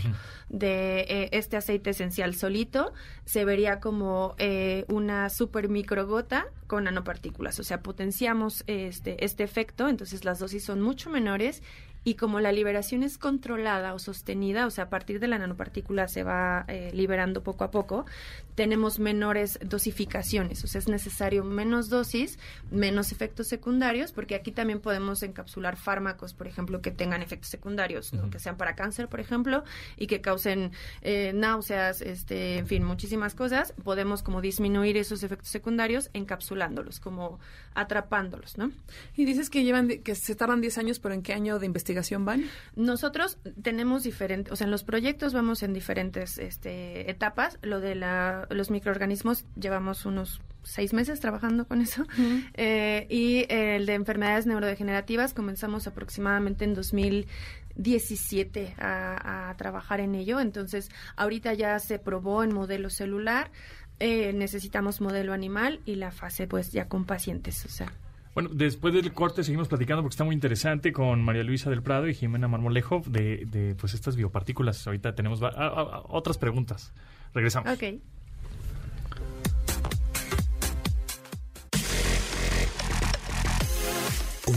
de eh, este aceite esencial solito, se vería como eh, una super microgota con nanopartículas. O sea, potenciamos este, este efecto, entonces las dosis son mucho menores y como la liberación es controlada o sostenida, o sea, a partir de la nanopartícula se va eh, liberando poco a poco, tenemos menores dosificaciones, o sea, es necesario menos dosis, menos efectos secundarios, porque aquí también podemos encapsular fármacos, por ejemplo, que tengan efectos secundarios. Ujú. que sean para cáncer, por ejemplo, y que causen eh, náuseas, este, en fin, muchísimas cosas. Podemos como disminuir esos efectos secundarios encapsulándolos, como atrapándolos, ¿no? Y dices que llevan que se tardan 10 años, pero ¿en qué año de investigación van? Nosotros tenemos diferentes, o sea, en los proyectos vamos en diferentes este, etapas. Lo de la, los microorganismos llevamos unos seis meses trabajando con eso. Eh, y el de enfermedades neurodegenerativas comenzamos aproximadamente en 2017 a, a trabajar en ello. Entonces, ahorita ya se probó en modelo celular. eh, necesitamos modelo animal y la fase pues ya con pacientes, o sea. Bueno, después del corte seguimos platicando porque está muy interesante con María Luisa del Prado y Jimena Marmolejo de, de pues estas biopartículas. Ahorita tenemos va- a- a- a- otras preguntas. Regresamos. Ok.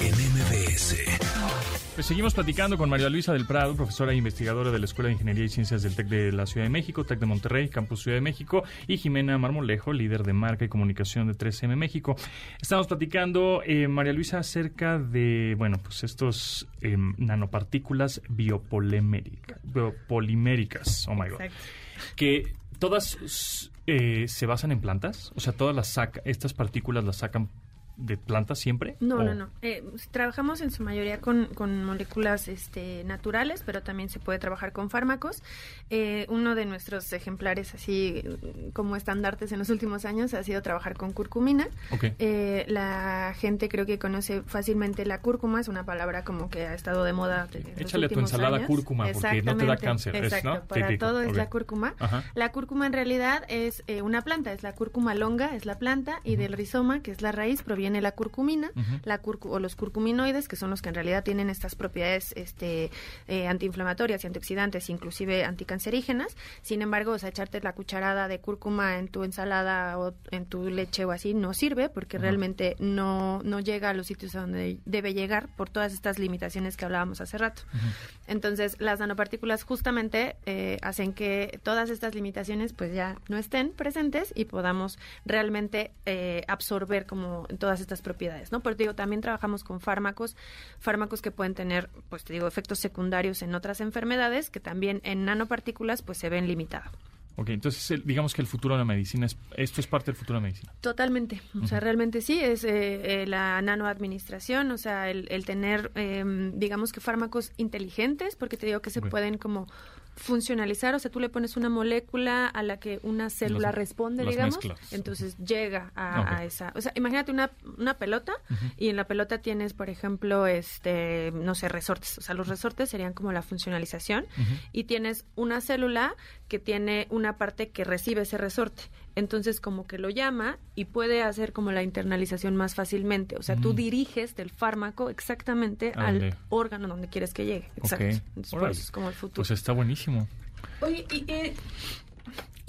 en MBS. Pues seguimos platicando con María Luisa del Prado, profesora e investigadora de la Escuela de Ingeniería y Ciencias del TEC de la Ciudad de México, TEC de Monterrey, Campus Ciudad de México, y Jimena Marmolejo, líder de marca y comunicación de 3M México. Estamos platicando, eh, María Luisa, acerca de, bueno, pues estos eh, nanopartículas biopolimérica- biopoliméricas, oh my God, Exacto. que todas eh, se basan en plantas, o sea, todas las saca, estas partículas las sacan de plantas siempre. No, ¿O- no, no. Eh, trabajamos en su mayoría con, con moléculas este, naturales, pero también se puede trabajar con fármacos. Eh, uno de nuestros ejemplares, así mm, como estandartes en los últimos años, ha sido trabajar con curcumina. Ok. Eh, la gente creo que conoce fácilmente la cúrcuma, es una palabra como que ha estado de moda. en los Échale a tu ensalada años. cúrcuma, porque no te da cáncer, es, Exacto, ¿no? para Típico, todo es la cúrcuma. Ajá. La cúrcuma en realidad es una planta, es la cúrcuma longa, es la planta, y del rizoma, que es la raíz, proviene la curcumina, la curcu- o los curcuminoides, que son los que en realidad tienen estas propiedades este, eh, antiinflamatorias y antioxidantes, inclusive anticancerígenas. Sin embargo, o sea, echarte la cucharada de cúrcuma en tu ensalada o en tu leche o así no sirve, porque realmente no, no llega a los sitios a donde debe llegar por todas estas limitaciones que hablábamos hace rato. Entonces, las nanopartículas justamente eh, hacen que todas estas limitaciones pues ya no estén presentes y podamos realmente eh, absorber como todas estas propiedades, ¿no? Pero te digo, también trabajamos con fármacos, fármacos que pueden tener, pues te digo, efectos secundarios en otras enfermedades que también en nanopartículas pues se ven limitados. Ok, entonces digamos que el futuro de la medicina, es, esto es parte del futuro de la medicina. Totalmente, o sea, realmente sí, es eh, eh, la nanoadministración, o sea, el, el tener, em, digamos que fármacos inteligentes, porque te digo que se pueden como funcionalizar, o sea, tú le pones una molécula a la que una célula responde, digamos, mezclas. entonces llega a, esa, o sea, imagínate una, una pelota y en la pelota tienes, por ejemplo, este, no sé, resortes, o sea, los resortes serían como la funcionalización y tienes una célula que tiene una parte que recibe ese resorte. Entonces como que lo llama y puede hacer como la internalización más fácilmente. O sea, tú diriges del fármaco exactamente ¿A al órgano donde quieres que llegue. Exacto. Entonces, por Órale. eso es como el futuro. Pues está buenísimo. Oye, y, eh,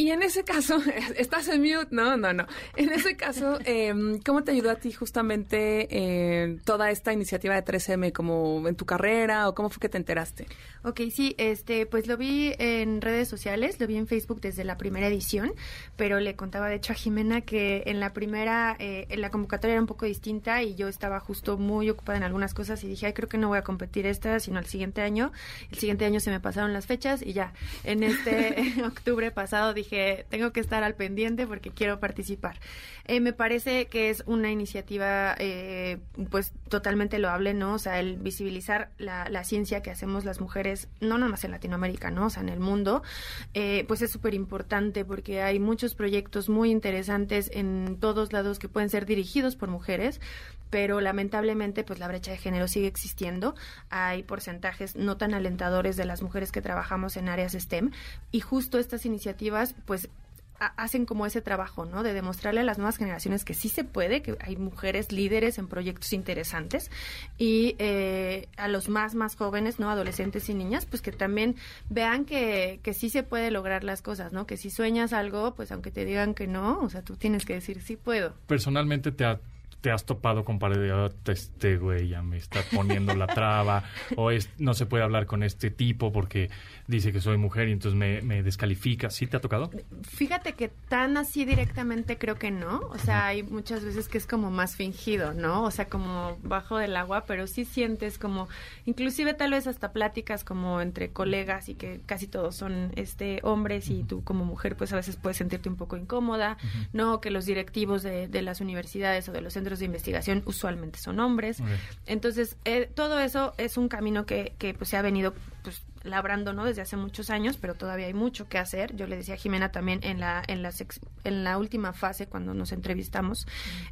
y en ese caso, estás en mute, no, no, no. En ese caso, eh, ¿cómo te ayudó a ti justamente eh, toda esta iniciativa de 3M, como en tu carrera o cómo fue que te enteraste? Ok, sí, este, pues lo vi en redes sociales, lo vi en Facebook desde la primera edición, pero le contaba de hecho a Jimena que en la primera, eh, en la convocatoria era un poco distinta y yo estaba justo muy ocupada en algunas cosas y dije, ay, creo que no voy a competir esta, sino el siguiente año. El siguiente año se me pasaron las fechas y ya, en este octubre pasado dije, tengo que estar al pendiente porque quiero participar. Eh, me parece que es una iniciativa, eh, pues, totalmente loable, ¿no? O sea, el visibilizar la, la ciencia que hacemos las mujeres, no nada más en Latinoamérica, ¿no? O sea, en el mundo, eh, pues es súper importante porque hay muchos proyectos muy interesantes en todos lados que pueden ser dirigidos por mujeres, pero lamentablemente pues la brecha de género sigue existiendo. Hay porcentajes no tan alentadores de las mujeres que trabajamos en áreas STEM y justo estas iniciativas pues ha- hacen como ese trabajo, ¿no? De demostrarle a las nuevas generaciones que sí se puede, que hay mujeres líderes en proyectos interesantes y eh, a los más, más jóvenes, ¿no? Adolescentes y niñas, pues que también vean que, que sí se puede lograr las cosas, ¿no? Que si sueñas algo, pues aunque te digan que no, o sea, tú tienes que decir, sí puedo. Personalmente te, te has topado con pared de "Ah, este güey ya me está poniendo la traba o es, no se puede hablar con este tipo porque dice que soy mujer y entonces me, me descalifica. ¿Sí te ha tocado? Fíjate que tan así directamente creo que no. O sea, hay muchas veces que es como más fingido, ¿no? O sea, como bajo del agua, pero sí sientes como, inclusive tal vez hasta pláticas como entre colegas y que casi todos son este hombres y tú como mujer pues a veces puedes sentirte un poco incómoda, ¿no? Que los directivos de, de las universidades o de los centros de investigación usualmente son hombres. Entonces, eh, todo eso es un camino que, que pues, se ha venido pues, labrando no desde hace muchos años, pero todavía hay mucho que hacer. Yo le decía a Jimena también en la en la, sex- en la última fase cuando nos entrevistamos,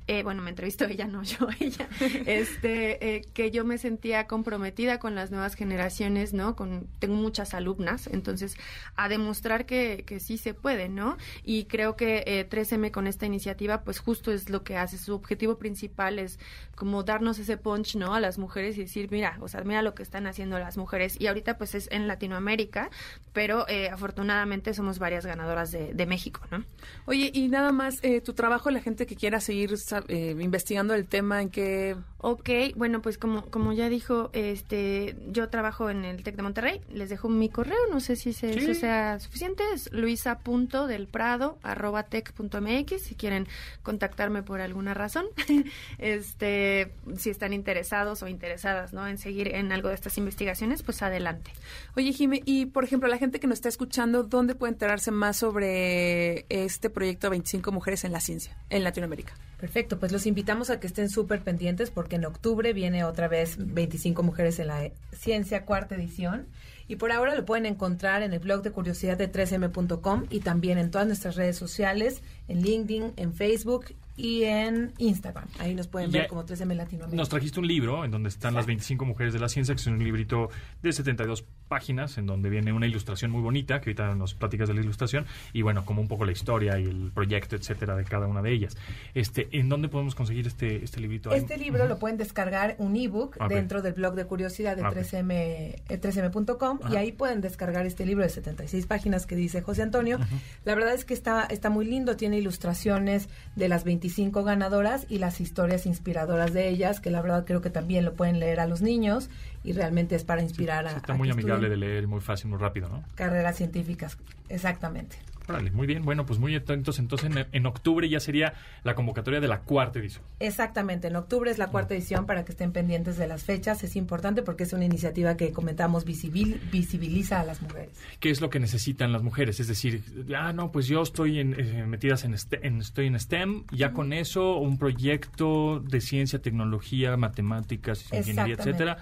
eh, bueno, me entrevistó ella, no yo, ella, este, eh, que yo me sentía comprometida con las nuevas generaciones, ¿no? Con tengo muchas alumnas, entonces a demostrar que, que sí se puede, ¿no? Y creo que eh, 3M con esta iniciativa, pues justo es lo que hace. Su objetivo principal es como darnos ese punch, ¿no? A las mujeres y decir, mira, o sea, mira lo que están haciendo las mujeres. Y ahorita pues es en Latinoamérica, pero eh, afortunadamente somos varias ganadoras de, de México, ¿no? Oye, y nada más, eh, tu trabajo, la gente que quiera seguir eh, investigando el tema, en qué... Ok, bueno, pues como, como ya dijo, este, yo trabajo en el TEC de Monterrey, les dejo mi correo, no sé si se- Sí. eso sea suficiente, es luisa.delprado arroba tec punto mx, si quieren contactarme por alguna razón, este, si están interesados o interesadas, ¿no? En seguir en algo de estas investigaciones, pues adelante. Oye, Jime, y por ejemplo, la gente que nos está escuchando, ¿dónde puede enterarse más sobre este proyecto 25 Mujeres en la Ciencia en Latinoamérica? Perfecto, pues los invitamos a que estén súper pendientes porque en octubre viene otra vez 25 mujeres en la ciencia, cuarta edición. Y por ahora lo pueden encontrar en el blog de curiosidad de 3m.com y también en todas nuestras redes sociales, en LinkedIn, en Facebook y en Instagram. Ahí nos pueden Ya- ver como 3M Latinoamérica. Nos trajiste un libro en donde están las 25 mujeres de la ciencia, que es un librito de 72 páginas, en donde viene una ilustración muy bonita, que ahorita nos platicas de la ilustración, y bueno, como un poco la historia y el proyecto, etcétera, de cada una de ellas. Este, ¿En dónde podemos conseguir este, este librito? Este libro lo pueden descargar un ebook Ok. dentro del blog de curiosidad de Ah, ok. 3M, eh, 3m.com y Ajá. ahí pueden descargar este libro de 76 páginas que dice José Antonio. La verdad es que está, está muy lindo, tiene ilustraciones de las 25 ganadoras y las historias inspiradoras de ellas, que la verdad creo que también lo pueden leer a los niños y realmente es para inspirar a, Está a muy que de leer, muy fácil, muy rápido, ¿no? carreras científicas. Exactamente. Órale, muy bien. Bueno, pues muy atentos. Entonces, en, en octubre ya sería la convocatoria de la cuarta edición. Exactamente, en octubre es la cuarta edición para que estén pendientes de las fechas. Es importante porque es una iniciativa que comentamos visibil- visibiliza a las mujeres. ¿Qué es lo que necesitan las mujeres? Es decir, ah, no, pues yo estoy en, eh, metidas en, este- en- estoy en STEM, ya con eso, un proyecto de ciencia, tecnología, matemáticas, ingeniería, etcétera.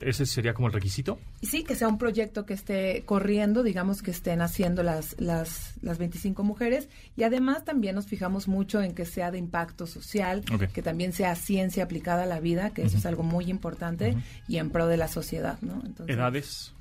¿Ese sería como el requisito? Sí, que sea un proyecto que esté corriendo, digamos que estén haciendo las, las, las 25 mujeres. Y además también nos fijamos mucho en que sea de impacto social, que también sea ciencia aplicada a la vida, que eso es algo muy importante, y en pro de la sociedad, ¿no? Entonces, ¿Edades?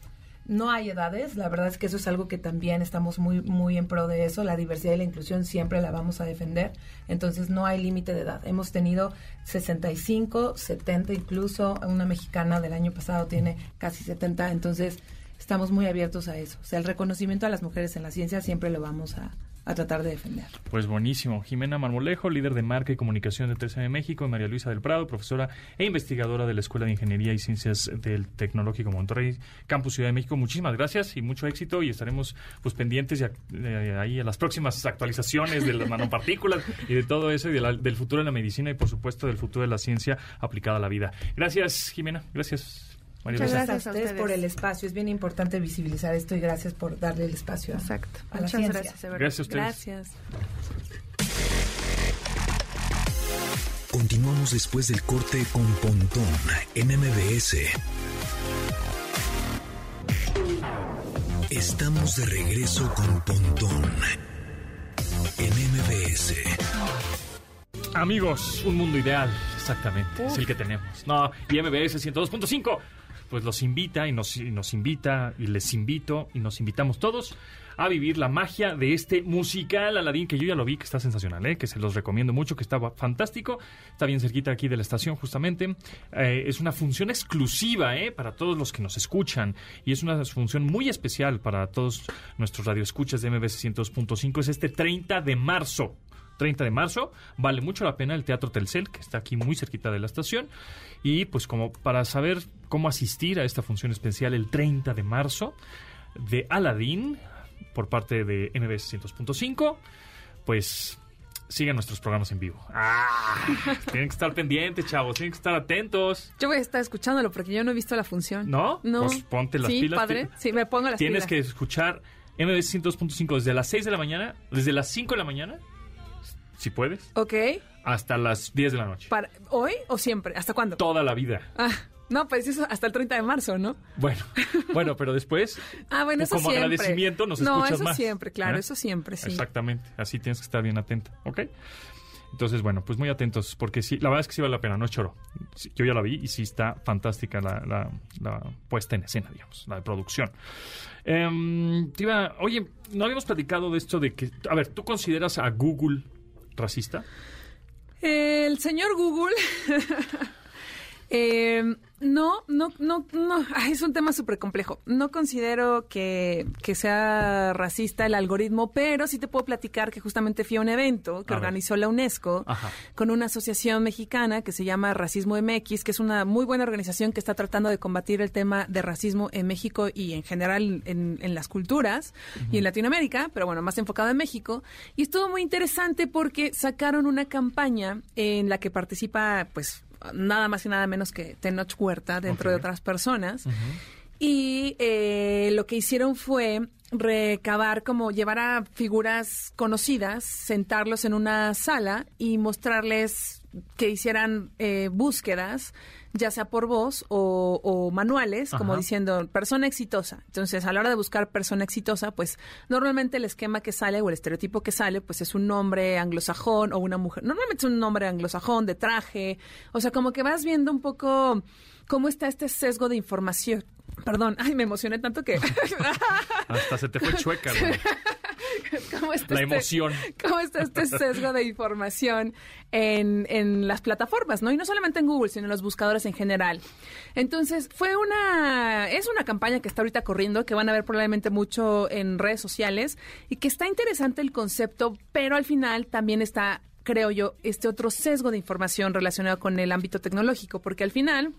No hay edades, la verdad es que eso es algo que también estamos muy muy en pro de eso, la diversidad y la inclusión siempre la vamos a defender, entonces no hay límite de edad. Hemos tenido 65, 70 incluso, una mexicana del año pasado tiene casi 70, entonces estamos muy abiertos a eso. O sea, el reconocimiento a las mujeres en la ciencia siempre lo vamos a, a tratar de defender. Pues buenísimo. Jimena Marmolejo, líder de marca y comunicación de 13 de México, y María Luisa del Prado, profesora e investigadora de la Escuela de Ingeniería y Ciencias del Tecnológico Monterrey, Campus Ciudad de México. Muchísimas gracias y mucho éxito y estaremos pues pendientes ya, eh, ahí a las próximas actualizaciones de las nanopartículas y de todo eso y de la- del futuro de la medicina y por supuesto del futuro de la ciencia aplicada a la vida. Gracias, Jimena. Gracias. Muchas Luisa. gracias a ustedes ustedes. por el espacio. Es bien importante visibilizar esto y gracias por darle el espacio. Exacto. A la Muchas ciencia. gracias, de. Gracias a ustedes. Gracias. Continuamos después del corte con Pontón en MBS. Estamos de regreso con Pontón en MBS. Amigos, un mundo ideal, exactamente, es el que tenemos. No, y MBS 102.5, pues los invita y nos, y nos invita y les invito y nos invitamos todos a vivir la magia de este musical Aladín, que yo ya lo vi, que está sensacional, ¿eh? que se los recomiendo mucho, que está fantástico, está bien cerquita aquí de la estación justamente. Eh, es una función exclusiva ¿eh? para todos los que nos escuchan y es una función muy especial para todos nuestros radioescuchas de MBS 102.5, es este 30 de marzo. 30 de marzo. Vale mucho la pena el Teatro Telcel, que está aquí muy cerquita de la estación. Y pues como para saber cómo asistir a esta función especial el 30 de marzo de Aladdin por parte de MBS 100.5, pues sigan nuestros programas en vivo. ¡Ah! tienen que estar pendientes, chavos, tienen que estar atentos. Yo voy a estar escuchándolo porque yo no he visto la función. ¿No? No. Pues ponte las sí, pilas. padre. Sí, me pongo las Tienes que pilas. escuchar MBS 102.5 desde las 6 de la mañana, desde las 5 de la mañana, si puedes, Ok. hasta las 10 de la noche. Para, ¿Hoy o siempre? ¿Hasta cuándo? Toda la vida. Ah, no, pues eso hasta el 30 de marzo, ¿no? Bueno, bueno, pero después, Ah, bueno, eso como siempre. agradecimiento, nos no, escuchas eso más. siempre, claro, ¿Eh? eso siempre, sí. Exactamente, así tienes que estar bien atenta, ¿ok? Entonces, bueno, pues muy atentos, porque sí, la verdad es que sí vale la pena, no es choro. Yo ya la vi y sí está fantástica la, la- la puesta en escena, digamos, la de producción. Iba- oye, no habíamos platicado de esto de que, a ver, ¿tú consideras a Google racista? El señor Google. eh, no, no, no, no. Ay, es un tema súper complejo. No considero que, que sea racista el algoritmo, pero sí te puedo platicar que justamente fui a un evento que A ver. organizó la UNESCO Ajá. con una asociación mexicana que se llama Racismo MX, que es una muy buena organización que está tratando de combatir el tema de racismo en México y en general en, en las culturas y en Latinoamérica, pero bueno, más enfocado en México. Y estuvo muy interesante porque sacaron una campaña en la que participa, pues, nada más y nada menos que Tenoch Huerta, dentro de otras personas. Y eh, lo que hicieron fue recabar, como llevar a figuras conocidas, sentarlos en una sala y mostrarles que hicieran eh, búsquedas, ya sea por voz o, o manuales, como diciendo persona exitosa. Entonces, a la hora de buscar persona exitosa, pues normalmente el esquema que sale o el estereotipo que sale, pues es un nombre anglosajón o una mujer. Normalmente es un nombre anglosajón de traje. O sea, como que vas viendo un poco cómo está este sesgo de información. Perdón, ay, me emocioné tanto que... Hasta se te fue chueca ¿no? ¿Cómo está la este- emoción. ¿Cómo está este sesgo de información en, en las plataformas, no? Y no solamente en Google, sino en los buscadores en general. Entonces, fue una... Es una campaña que está ahorita corriendo, que van a ver probablemente mucho en redes sociales, y que está interesante el concepto, pero al final también está creo yo, este otro sesgo de información relacionado con el ámbito tecnológico, porque al final,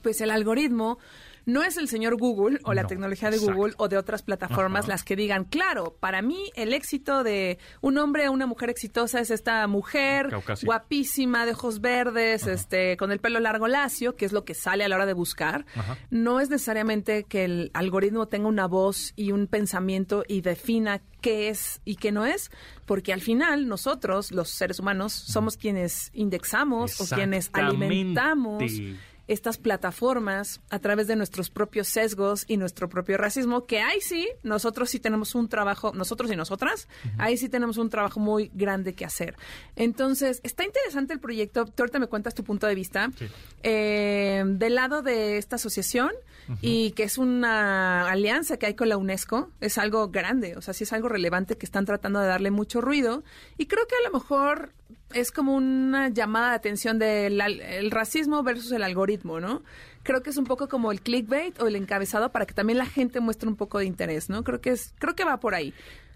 pues el algoritmo no es el señor Google o la No, tecnología de exacto. Google o de otras plataformas las que digan, claro, para mí el éxito de un hombre o una mujer exitosa es esta mujer guapísima, de ojos verdes, este, con el pelo largo lacio, que es lo que sale a la hora de buscar. No es necesariamente que el algoritmo tenga una voz y un pensamiento y defina qué es y qué no es, porque al final nosotros, los seres humanos, somos quienes indexamos o quienes alimentamos estas plataformas a través de nuestros propios sesgos y nuestro propio racismo, que ahí sí, nosotros sí tenemos un trabajo, nosotros y nosotras, ahí sí tenemos un trabajo muy grande que hacer. Entonces, está interesante el proyecto, tú ahorita me cuentas tu punto de vista, eh, del lado de esta asociación y que es una alianza que hay con la UNESCO, es algo grande, o sea, sí es algo relevante que están tratando de darle mucho ruido y creo que a lo mejor es como una llamada de atención del racismo versus el algoritmo, ¿no? Creo que es un poco como el clickbait o el encabezado para que también la gente muestre un poco de interés, ¿no? Creo que es creo que va por ahí.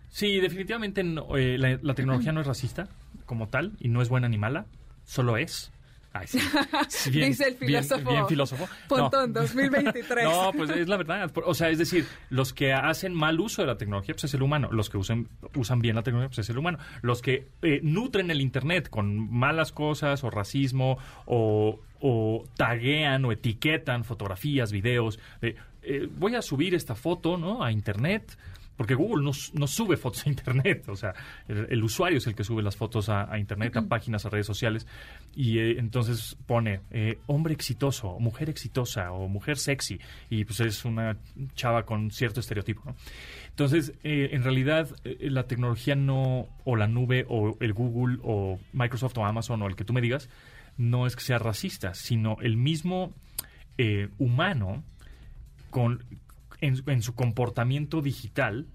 Sí, definitivamente eh, la, la tecnología no es racista como tal y no es buena ni mala, solo es. Ay, sí. Sí, Dice el bien- filósofo Bien, filósofo. Pontón, 2023. No, pues es la verdad. O sea, es decir, los que hacen mal uso de la tecnología, pues es el humano. Los que usan, usan bien la tecnología, pues es el humano. Los que eh, nutren el Internet con malas cosas o racismo o, o taguean o etiquetan fotografías, videos. de, eh, voy a subir esta foto ¿no? a Internet. Porque Google no, no sube fotos a Internet, o sea, el, el usuario es el que sube las fotos a, a Internet, a páginas, a redes sociales, y eh, entonces pone eh, hombre exitoso, mujer exitosa o mujer sexy, y pues es una chava con cierto estereotipo. ¿no? Entonces, eh, en realidad, la tecnología no, o la nube, o el Google, o Microsoft, o Amazon, o el que tú me digas, no es que sea racista, sino el mismo humano con, en, en su comportamiento digital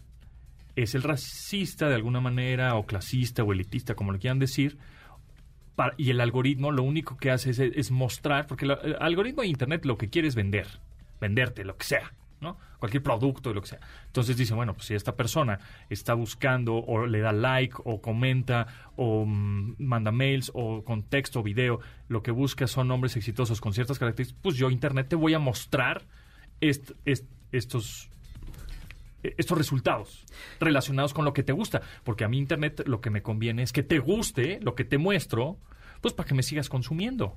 es el racista de alguna manera, o clasista, o elitista, como lo quieran decir, para- y el algoritmo lo único que hace es, es mostrar, porque el algoritmo de Internet lo que quiere es vender, venderte, lo que sea, ¿no? Cualquier producto, lo que sea. Entonces dice, bueno, pues si esta persona está buscando, o le da like, o comenta, o mm, manda mails, o con texto o video, lo que busca son hombres exitosos con ciertas características, pues yo, Internet, te voy a mostrar est- est- estos eh, estos resultados relacionados con lo que te gusta. Porque a mí Internet lo que me conviene es que te guste lo que te muestro, pues para que me sigas consumiendo.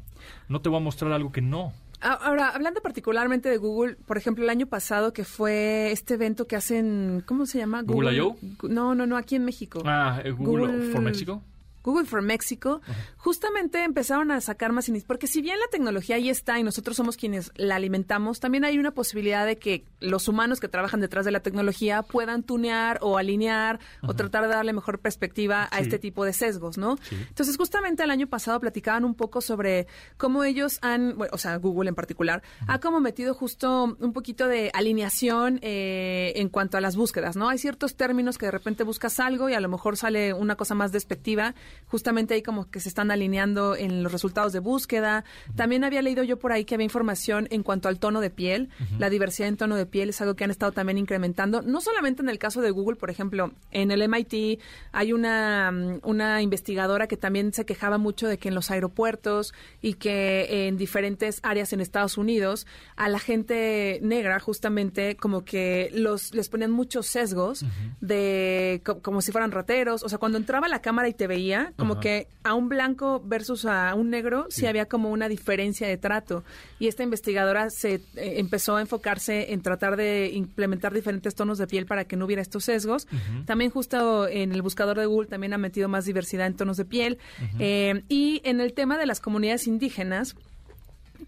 No te voy a mostrar algo que no. Ahora, hablando particularmente de Google, por ejemplo, el año pasado que fue este evento que hacen, ¿cómo se llama? ¿Google I.O.? No, no, no, aquí en México. Ah, eh, Google, Google- for México. Google for México, justamente empezaron a sacar más iniciativas, porque si bien la tecnología ahí está y nosotros somos quienes la alimentamos, también hay una posibilidad de que los humanos que trabajan detrás de la tecnología puedan tunear o alinear o tratar de darle mejor perspectiva a este tipo de sesgos, ¿no? Sí. Entonces, justamente el año pasado platicaban un poco sobre cómo ellos han, bueno, o sea, Google en particular, ha como metido justo un poquito de alineación eh, en cuanto a las búsquedas, ¿no? Hay ciertos términos que de repente buscas algo y a lo mejor sale una cosa más despectiva, justamente ahí como que se están alineando en los resultados de búsqueda. También había leído yo por ahí que había información en cuanto al tono de piel, la diversidad en tono de piel es algo que han estado también incrementando, no solamente en el caso de Google, por ejemplo, en el MIT hay una, mm, una investigadora que también se quejaba mucho de que en los aeropuertos y que en diferentes áreas en Estados Unidos a la gente negra justamente como que los les ponían muchos sesgos de co- como si fueran rateros, o sea, cuando entraba la cámara y te veía, como Ajá. que a un blanco versus a un negro sí, había como una diferencia de trato y esta investigadora se eh, empezó a enfocarse en tratar de implementar diferentes tonos de piel para que no hubiera estos sesgos. También justo en el buscador de Google también ha metido más diversidad en tonos de piel. Eh, y en el tema de las comunidades indígenas,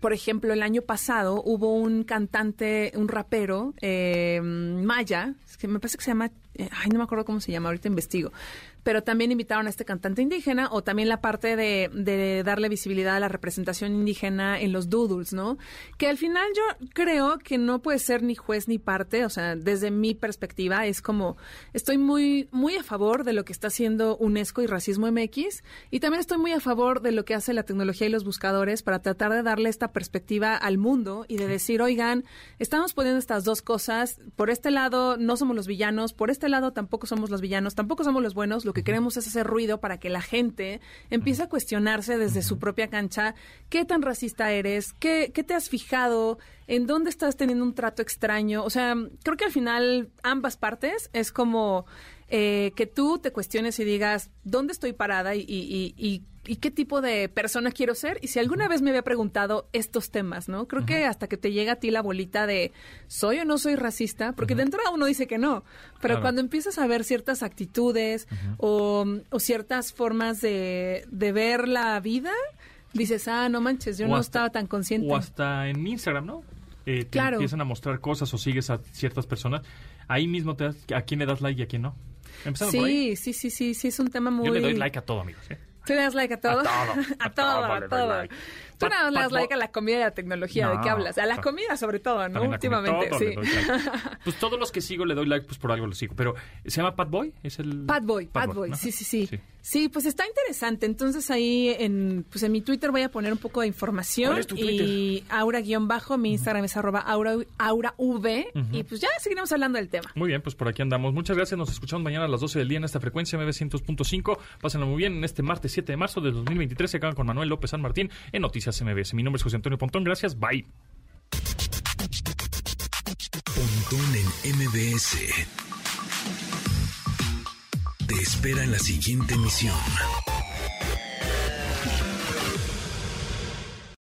por ejemplo, el año pasado hubo un cantante, un rapero, eh, maya, que me parece que se llama, eh, ay, no me acuerdo cómo se llama, ahorita investigo, pero también invitaron a este cantante indígena o también la parte de, de darle visibilidad a la representación indígena en los doodles, ¿no? Que al final yo creo que no puede ser ni juez ni parte, o sea, desde mi perspectiva es como, estoy muy, muy a favor de lo que está haciendo UNESCO y Racismo MX y también estoy muy a favor de lo que hace la tecnología y los buscadores para tratar de darle esta perspectiva al mundo y de decir, oigan, estamos poniendo estas dos cosas, por este lado no somos los villanos, por este lado tampoco somos los villanos, tampoco somos los buenos, lo que queremos es hacer ruido para que la gente empiece a cuestionarse desde su propia cancha qué tan racista eres, qué, qué te has fijado, en dónde estás teniendo un trato extraño. O sea, creo que al final ambas partes es como eh, que tú te cuestiones y digas dónde estoy parada y, y- y- y qué tipo de persona quiero ser. Y si alguna vez me había preguntado estos temas, ¿no? Creo que hasta que te llega a ti la bolita de soy o no soy racista, porque de entrada uno dice que no, pero Claro. cuando empiezas a ver ciertas actitudes o, o ciertas formas de, de ver la vida, Dices, ah, no manches, yo O no hasta- estaba tan consciente. O hasta en Instagram, ¿no? Eh, te Claro. empiezan a mostrar cosas o sigues a ciertas personas. Ahí mismo te das a quién le das like y a quién no. Empezando por ahí. Sí, sí, sí, sí, sí, es un tema muy... Yo le doy like a todo, amigos. ¿eh? ¿Tú le das like a todo? A todo, a todo. Tú nada más le like a la comida y a la tecnología, ¿de qué hablas? A la comida sobre todo, ¿no? Últimamente, todo sí. like. Pues todos los que sigo le doy like, pues por algo los sigo. Pero, ¿se llama Pat Boy? ¿Es el...? Pat Boy, Pat Boy, ¿no? sí, sí, sí, sí. pues está interesante. Entonces ahí en, pues en mi Twitter voy a poner un poco de información. ¿Cuál es tu Y Aura-bajo, mi Instagram es arroba aura, aurav. Ujú. Y pues ya seguiremos hablando del tema. Muy bien, pues por aquí andamos. Muchas gracias. Nos escuchamos mañana a las 12 del día en esta frecuencia MB100.5. Pásenlo muy bien en este martes 7 de marzo del 2023. Se acaban con Manuel López San Martín en Noticias MBS. Mi nombre es José Antonio Pontón. Gracias. Bye. Pontón en MBS. Te espera en la siguiente emisión.